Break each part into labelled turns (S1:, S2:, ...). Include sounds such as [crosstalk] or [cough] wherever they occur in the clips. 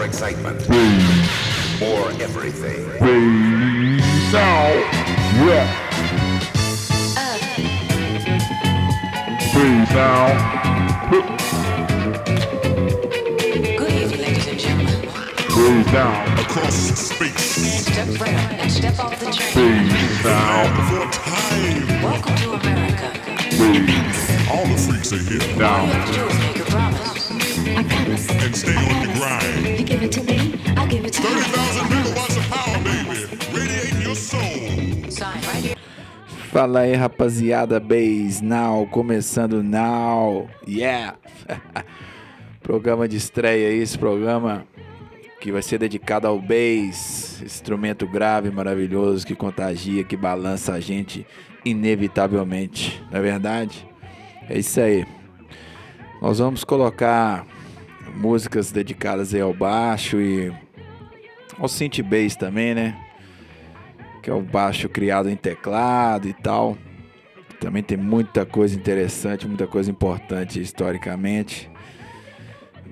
S1: more excitement, more everything.
S2: Now, yeah. Please now,
S3: Good evening, ladies and gentlemen.
S2: please now,
S4: across space.
S3: Step right up and step off the train.
S2: please now,
S4: Before time,
S3: Welcome to America.
S2: please
S4: all the freaks are here.
S3: All
S5: I promise.
S4: And stay on the grind.
S5: You give it to me, I'll give it to you.
S4: 30,000 megawatts of power, baby. Radiating your soul.
S3: Sign right here.
S6: Fala aí, rapaziada, Base Now, começando now, yeah! [laughs] programa de estreia aí, esse programa que vai ser dedicado ao bass, instrumento grave, maravilhoso, que contagia, que balança a gente inevitavelmente, não é verdade? É isso aí. Nós vamos colocar músicas dedicadas aí ao baixo e ao synth bass também, né? que é o baixo criado em teclado e tal. Também tem muita coisa interessante, muita coisa importante historicamente.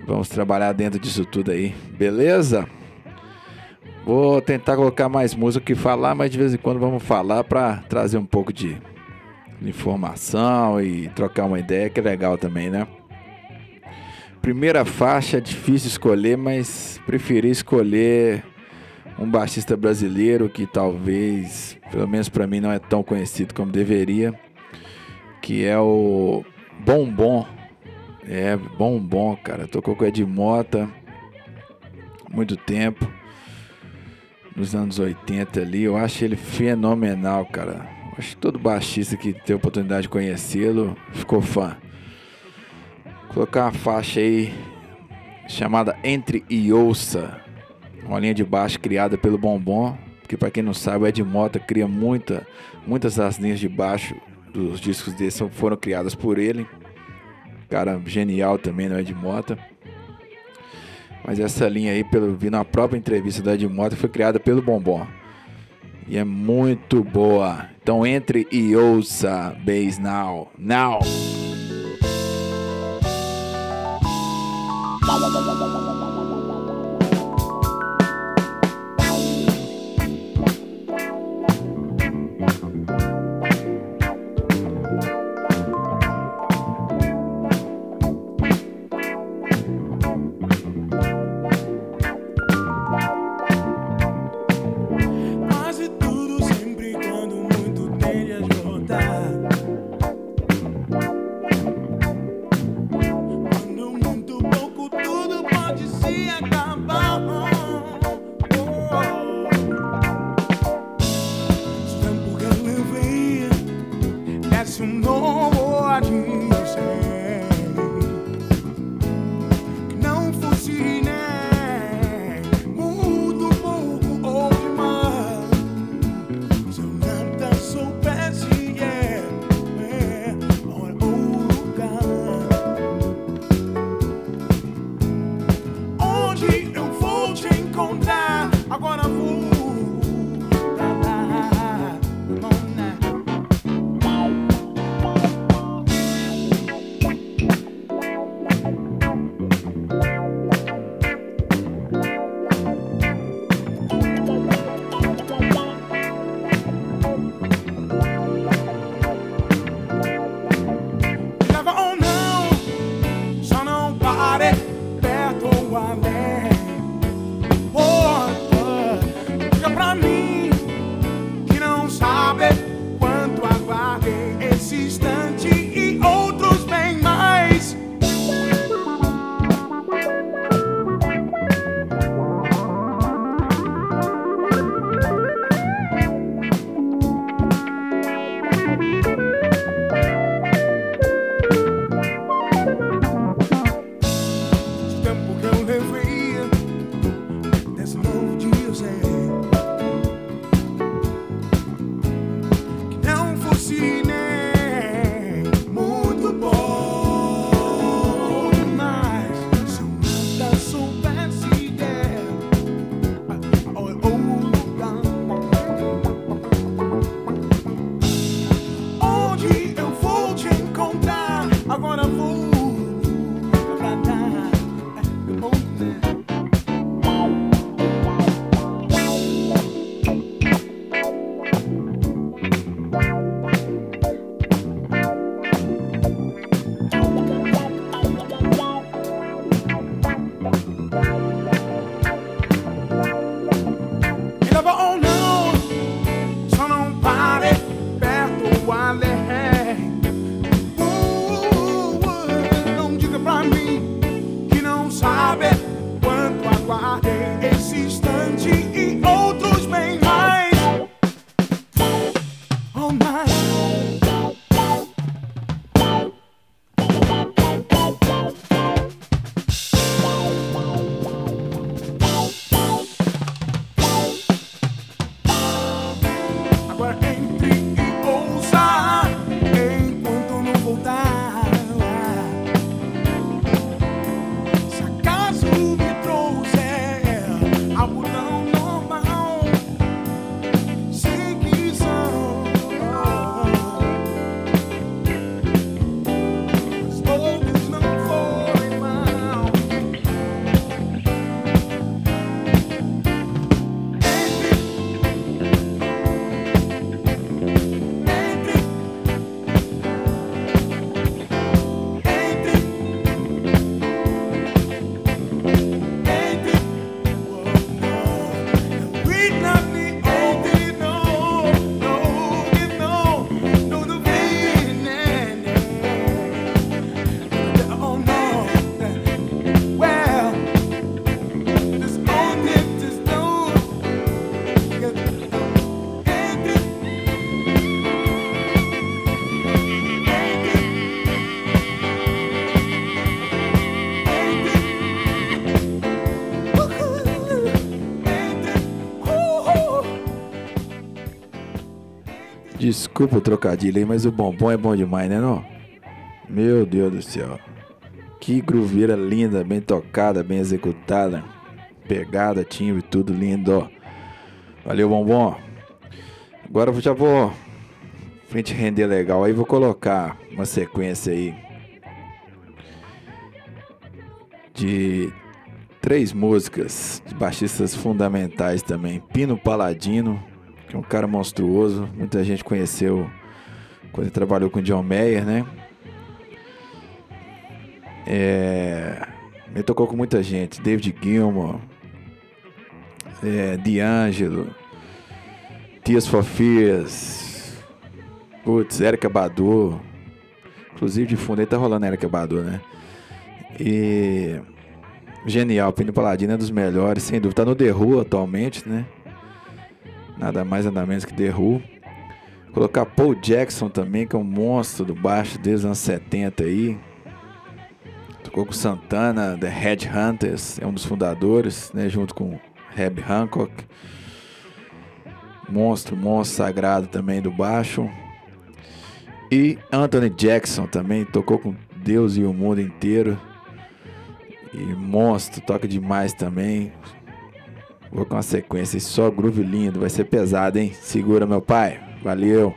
S6: Vamos trabalhar dentro disso tudo aí, beleza? Vou tentar colocar mais música que falar, mas de vez em quando vamos falar para trazer um pouco de informação e trocar uma ideia, que é legal também, né? Primeira faixa é difícil escolher, mas preferi escolher um baixista brasileiro que talvez, pelo menos para mim, não é tão conhecido como deveria, que é o Bombom. É, Bombom, cara. Tocou com Ed Mota muito tempo, nos anos 80 ali. Eu acho ele fenomenal, cara. Acho que todo baixista que teve oportunidade de conhecê-lo ficou fã. Colocar uma faixa aí chamada Entre e Ouça uma linha de baixo criada pelo Bombom, que para quem não sabe, o Ed Mota cria muita, muitas das linhas de baixo dos discos dele foram criadas por ele. Cara genial também, no Ed Mota. Mas essa linha aí, pelo vi na própria entrevista do Ed Mota, foi criada pelo Bombom. E é muito boa. Então entre e ouça Bass Now. Now!
S7: Bye-bye.
S6: Desculpa o trocadilho aí, mas o bombom é bom demais, né não? Meu Deus do céu. Que grooveira linda, bem tocada, bem executada. Pegada, timbre, tudo lindo. Valeu, bombom. Agora eu já vou frente render legal aí, vou colocar uma sequência aí de três músicas de baixistas fundamentais também. Pino Paladino, que é um cara monstruoso, muita gente conheceu quando ele trabalhou com John Mayer, né? É, ele tocou com muita gente, David Gilmour, é, D'Angelo, Tears for Fears, putz, Erika Badu, inclusive de fundo aí tá rolando Erika Badu, né? E genial, Pino Paladino é dos melhores, sem dúvida, tá no The Who atualmente, né? Nada mais nada menos que The Who. Colocar Paul Jackson também, que é um monstro do baixo desde os anos 70 aí. Tocou com Santana, The Headhunters, é um dos fundadores, né? Junto com Reb Hancock. Monstro, monstro sagrado também do baixo. E Anthony Jackson também tocou com Deus e o mundo inteiro. E monstro, toca demais também. Vou com uma sequência, só groove lindo, vai ser pesado, hein? Segura, meu pai. Valeu.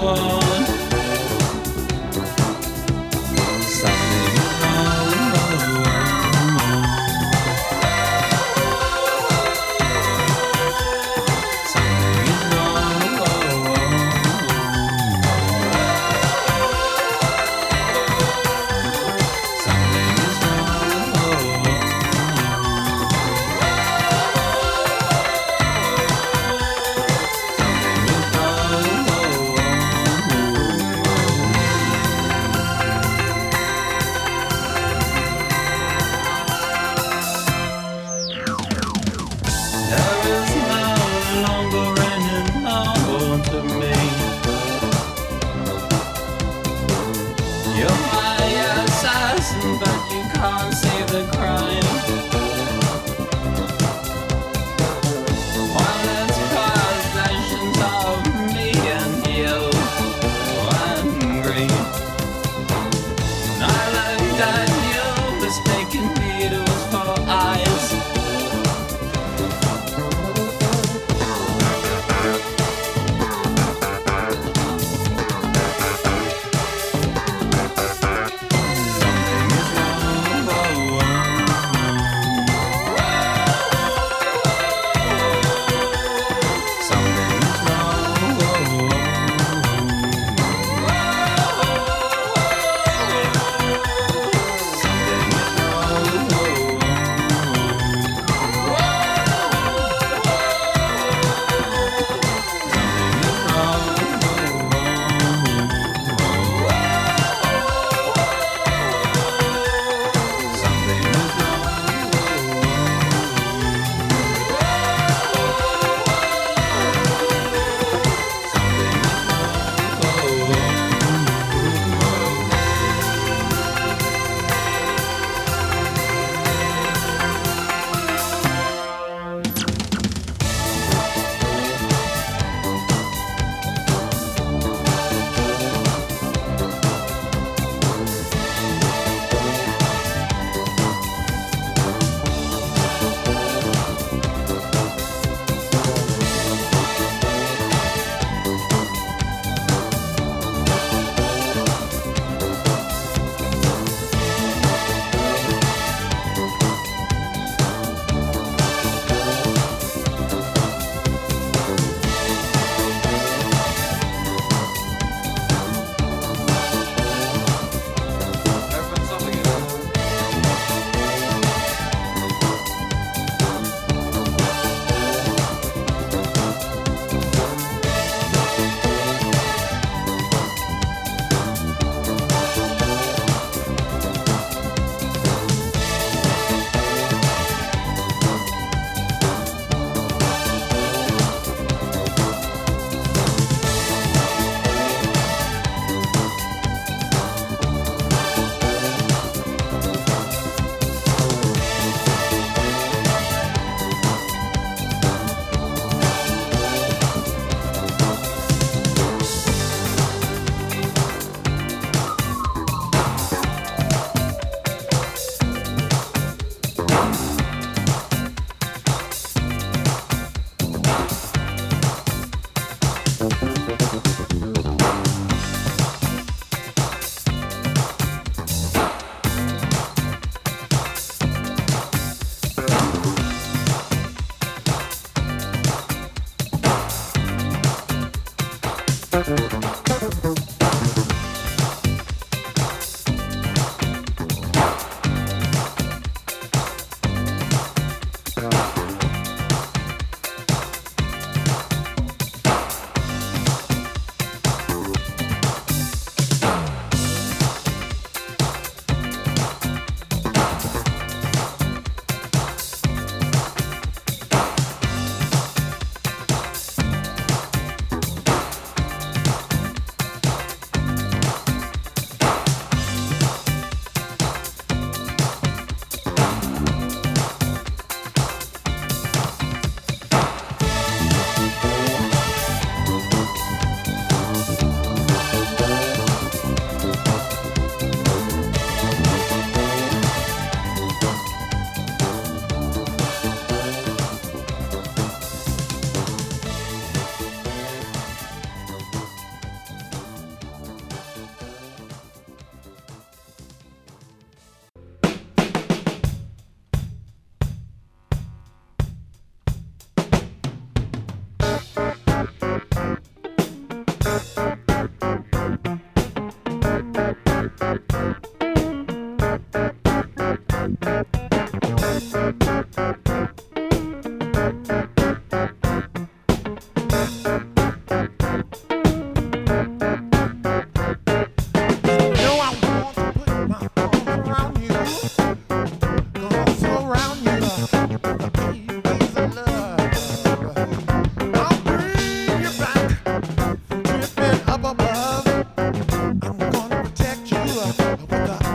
S8: One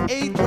S9: eight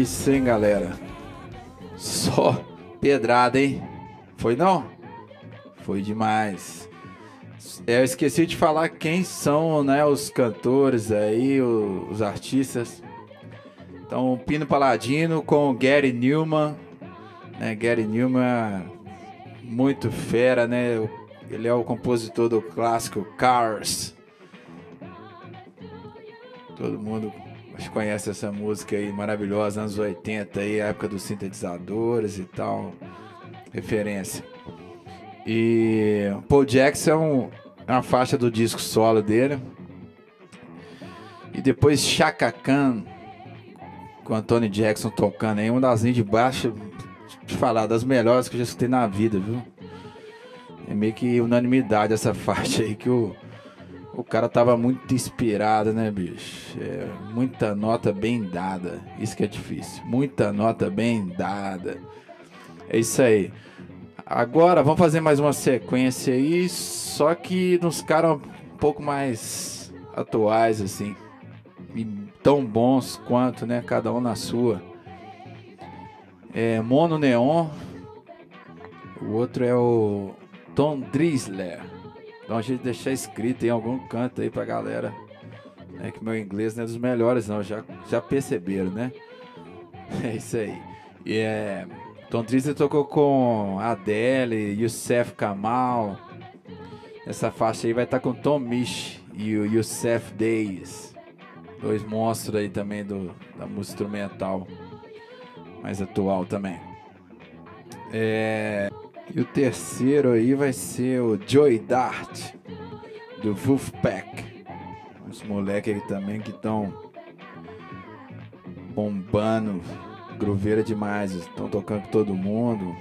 S6: isso, hein, galera? Só pedrada, hein? Foi não? Foi demais. É, eu esqueci de falar quem são, né, os cantores aí, os artistas. Então, Pino Paladino com Gary Newman, né? Gary Newman é muito fera, né? Ele é o compositor do clássico Cars. Todo mundo conhece essa música aí maravilhosa, anos 80 aí, a época dos sintetizadores e tal. Referência. E Paul Jackson é uma faixa do disco solo dele. E depois Chaka Khan com Anthony Jackson tocando aí, uma das linhas de baixo, te falar, das melhores que eu já escutei na vida, viu? É meio que unanimidade essa [laughs] faixa aí que o, o cara tava muito inspirado, né, bicho? É, muita nota bem dada. Isso que é difícil. Muita nota bem dada. É isso aí. Agora vamos fazer mais uma sequência aí, só que nos caras um pouco mais atuais, assim. E tão bons quanto, né? Cada um na sua. É Mono Neon. O outro é o Tom Drisler. Então a gente deixar escrito em algum canto aí pra galera. É que meu inglês não é dos melhores, não. Já, já perceberam, né? [laughs] É isso aí. E é. Tom Drisler tocou com Adele, Youssef Kamal. Essa faixa aí vai estar com Tom Misch e o Youssef Days. Dois monstros aí também do, da música instrumental. Mais atual também. É, e o terceiro aí vai ser o Joy Dart, do Wolfpack. Os moleques aí também que estão bombando, groveira demais. Estão tocando com todo mundo.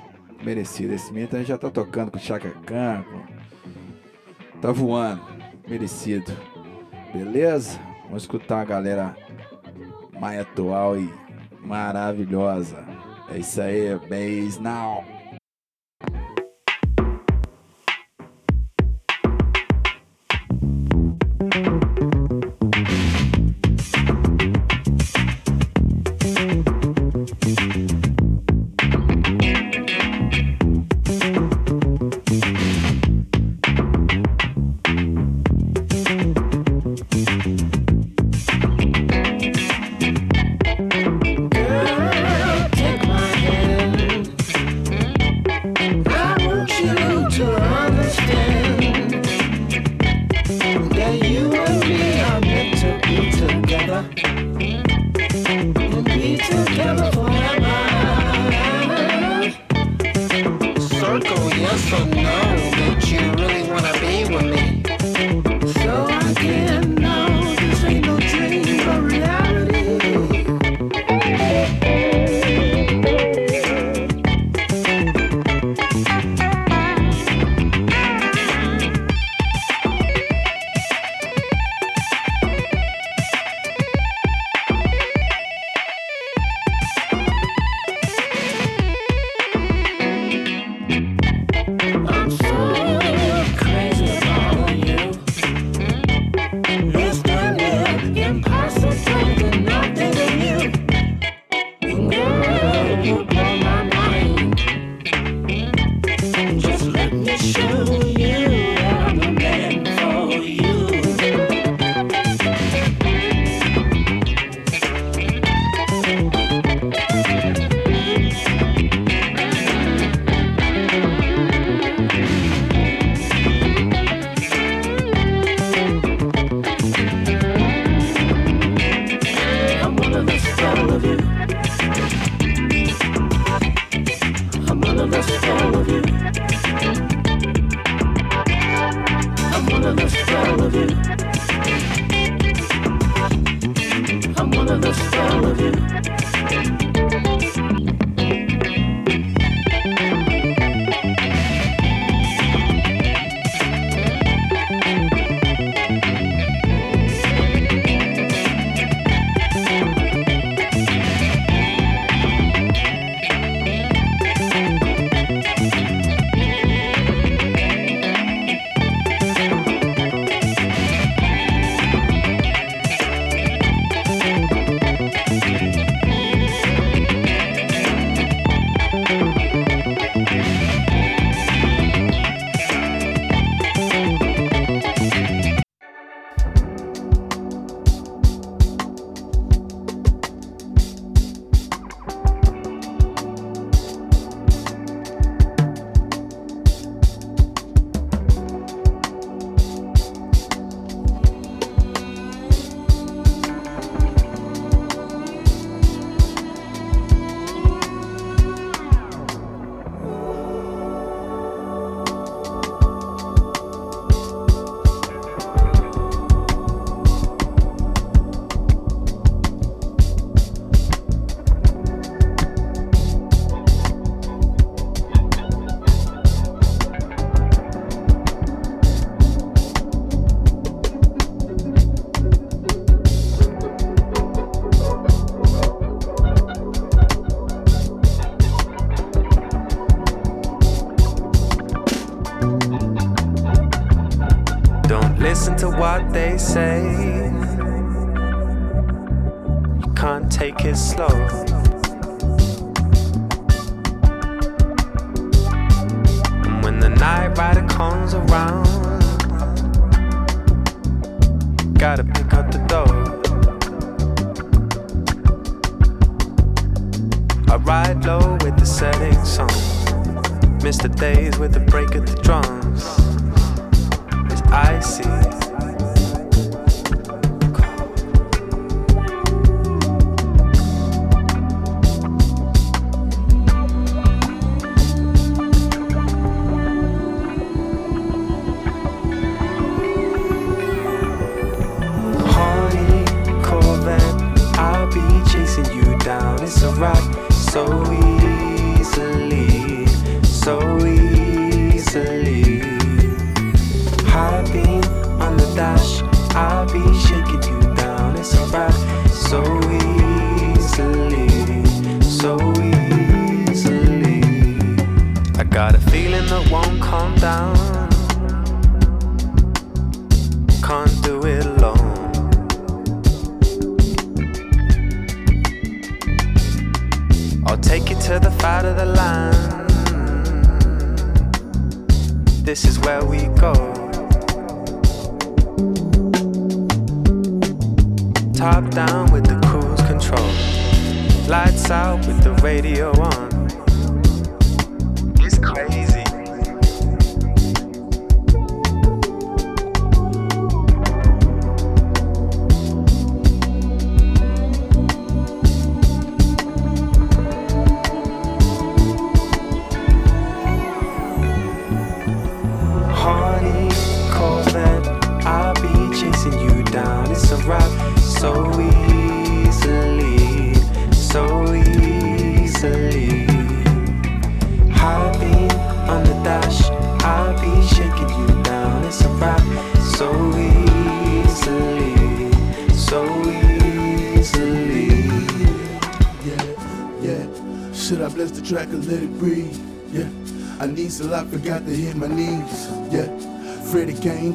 S6: Merecido. Esse menino também já tá tocando com o Chaka Khan. com- Tá voando. Merecido. Beleza? Vamos escutar a galera mais atual e maravilhosa. É isso aí, Base Now.
S10: Lights out with the radio on.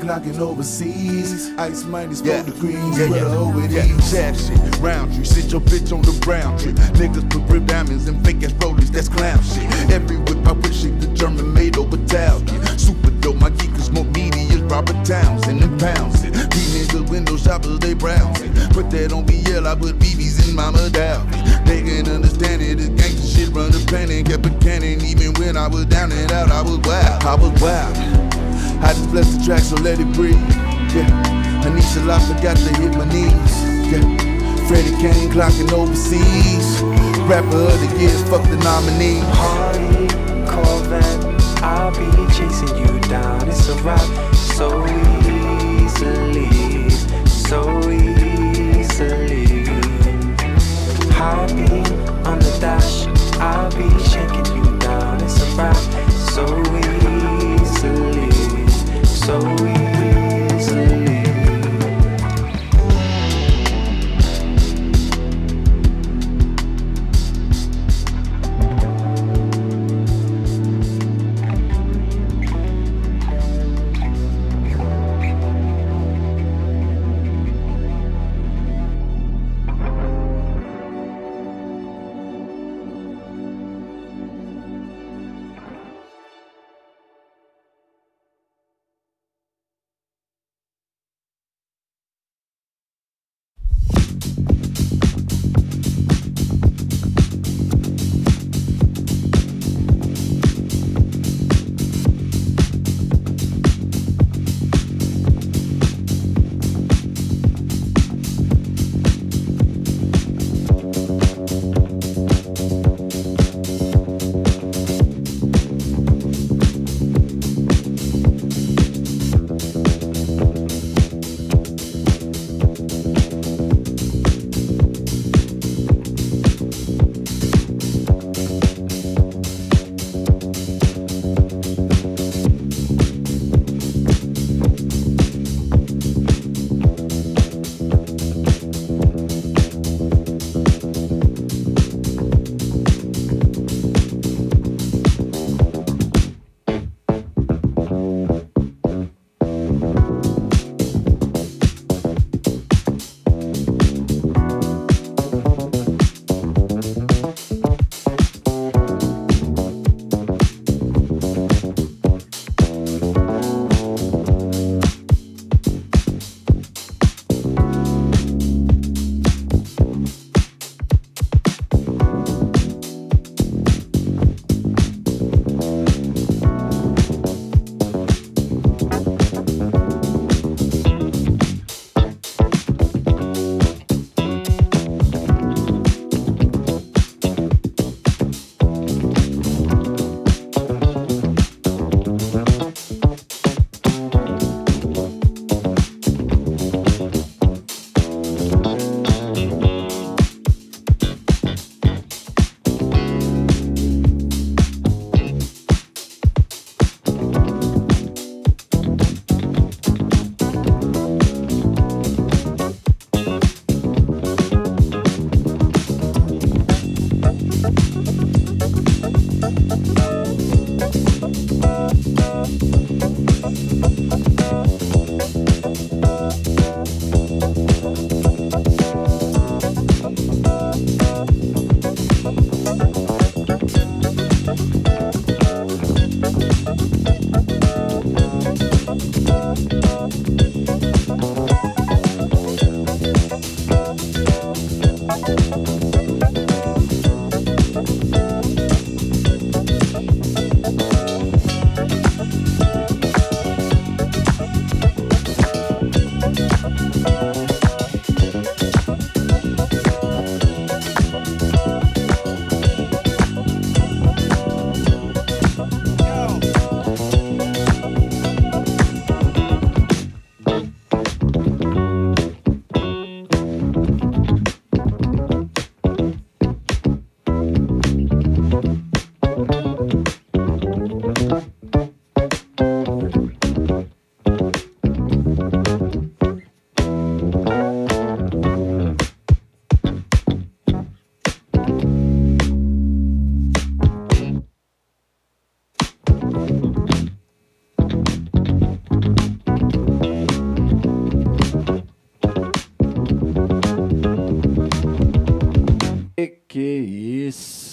S11: Clocking overseas. Ice minus four degrees.
S9: Yeah,
S11: where
S9: yeah,
S11: the hoe it
S9: yeah.
S11: is.
S9: Shit, round tree. Sit your bitch on the brown tree. Niggas put rib diamonds and fake ass rollies. That's clown shit. Every whip I push shit, the German made over Italian. Super dope, my geek is more media. Robert Townsend and pounds it. These niggas window shoppers, they browsing. Put that on BL, I put BBs in Mama Dow. They can understand it. This gangsta shit run the planet. Kept a cannon even when I was down and out. I was wild. I was wild.
S11: I just bless the track, so let it breathe. Yeah. Some I forgot to hit my knees. Yeah. Freddie Kane clocking overseas. Rapper of the year, fuck the nominee.
S10: Hardy Corvette, I'll be chasing you down. It's a rap so easily, so easily. High on the dash, I'll be shaking you down. It's a rap so
S6: easy.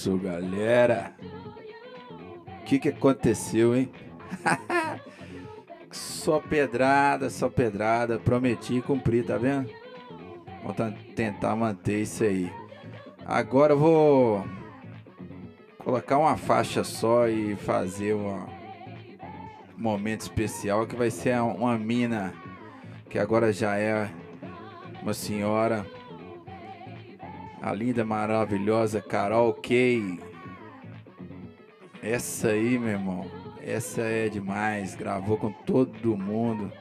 S6: Isso, galera? O que que aconteceu, hein? [laughs] só pedrada, só pedrada. Prometi e cumpri, tá vendo? Vou ta- tentar manter isso aí. Agora eu vou colocar uma faixa só e fazer um momento especial que vai ser uma mina que agora já é uma senhora a linda, maravilhosa Carol Kay. Essa aí, meu irmão, essa é demais. Gravou com todo mundo.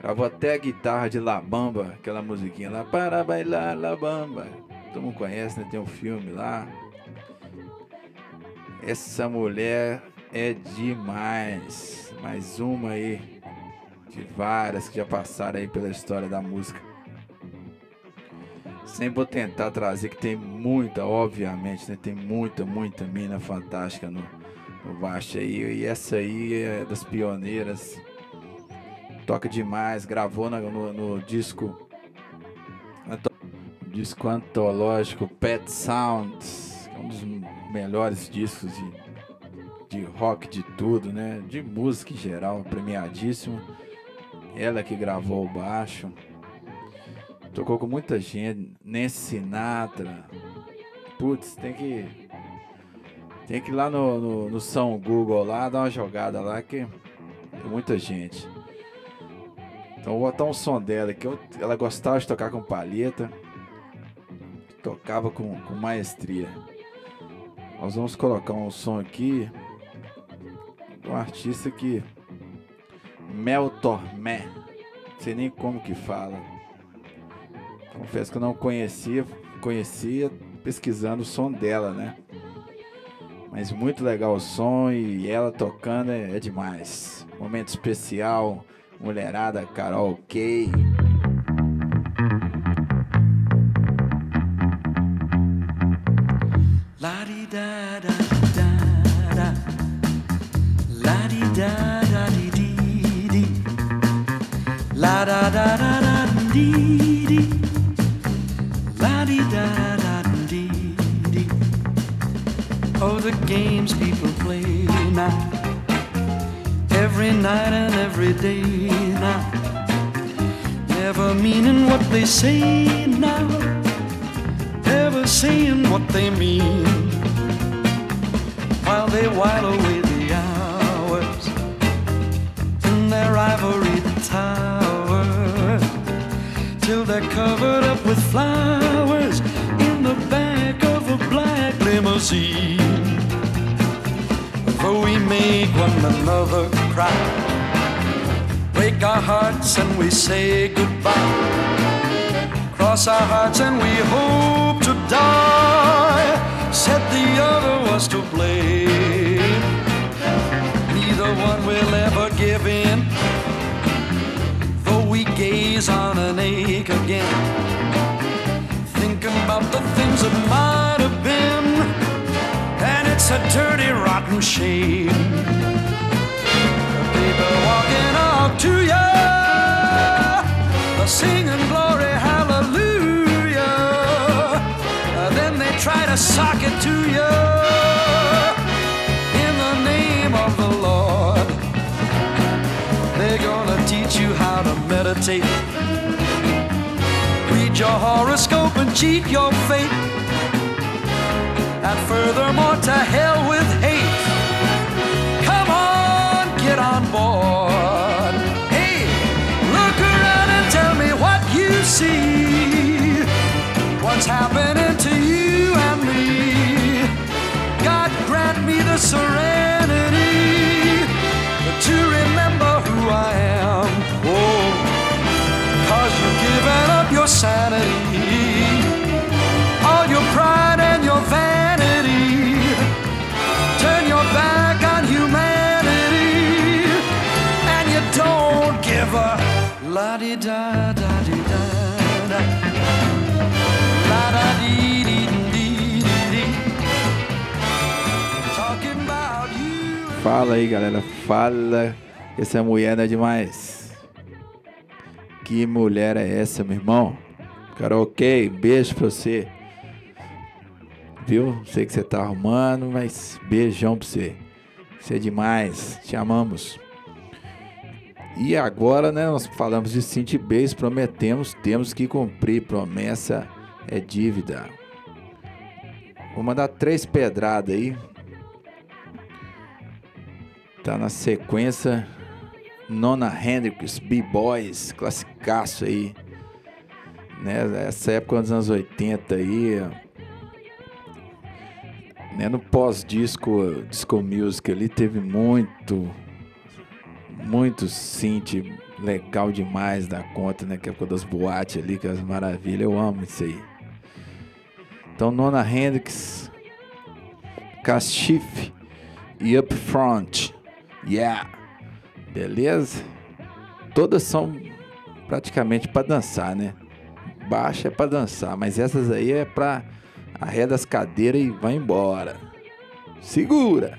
S6: Gravou até a guitarra de La Bamba, aquela musiquinha lá, para bailar La Bamba. Todo mundo conhece, né? Tem um filme lá. Essa mulher é demais. Mais uma aí de várias que já passaram aí pela história da música. Sempre vou tentar trazer que tem muita, obviamente, né? Tem muita, muita mina fantástica no, no baixo aí. E essa aí é das pioneiras. Toca demais, gravou na- no, no disco. disco antológico Pet Sounds, é um dos melhores discos de, de rock de tudo, né? De música em geral, premiadíssimo. Ela que gravou o baixo. Tocou com muita gente, Nancy Sinatra. Putz, tem que. Tem que ir lá no, no, no São Google lá, dar uma jogada lá que tem muita gente. Então vou botar um som dela que eu- ela gostava de tocar com palheta. Tocava com, com maestria. Nós vamos colocar um som aqui um artista que. Mel Tormé. Não sei nem como que fala. Confesso que eu não conhecia, conhecia pesquisando o som dela, né? Mas muito legal o som e ela tocando é, é demais. Momento especial, mulherada Carol Kay.
S12: They try to sock it to you in the name of the Lord. They're gonna teach you how to meditate. Read your horoscope and cheat your fate. And furthermore, to hell with hate. Come on, get on board. Hey, look around and tell me what you see. What's happening serenity to remember who I am. Oh, cause you've given up your sanity, all your pride and your vanity. Turn your back on humanity, and you don't give a la di da da
S6: Fala aí, galera. Fala. Essa mulher não é demais. Que mulher é essa, meu irmão? Cara, ok. Beijo pra você. Viu? Sei que você tá arrumando, mas beijão pra você. Você é demais. Te amamos. E agora, né, nós falamos de Cinti Base, prometemos, temos que cumprir. Promessa é dívida. Vou mandar três pedradas aí. Tá na sequência Nona Hendrix, B-Boys, classicaço aí. Né? Essa época dos anos 80 aí. Né? No pós-disco, disco music ali, teve muito, muito synth legal demais da conta, né? Que é época das boates ali, que é as maravilhas. Eu amo isso aí. Então, Nona Hendrix, Kashif e Up Front. Yeah! Beleza? Todas são praticamente para dançar, né? Baixa é para dançar, mas essas aí é para arreda as cadeiras e vai embora. Segura!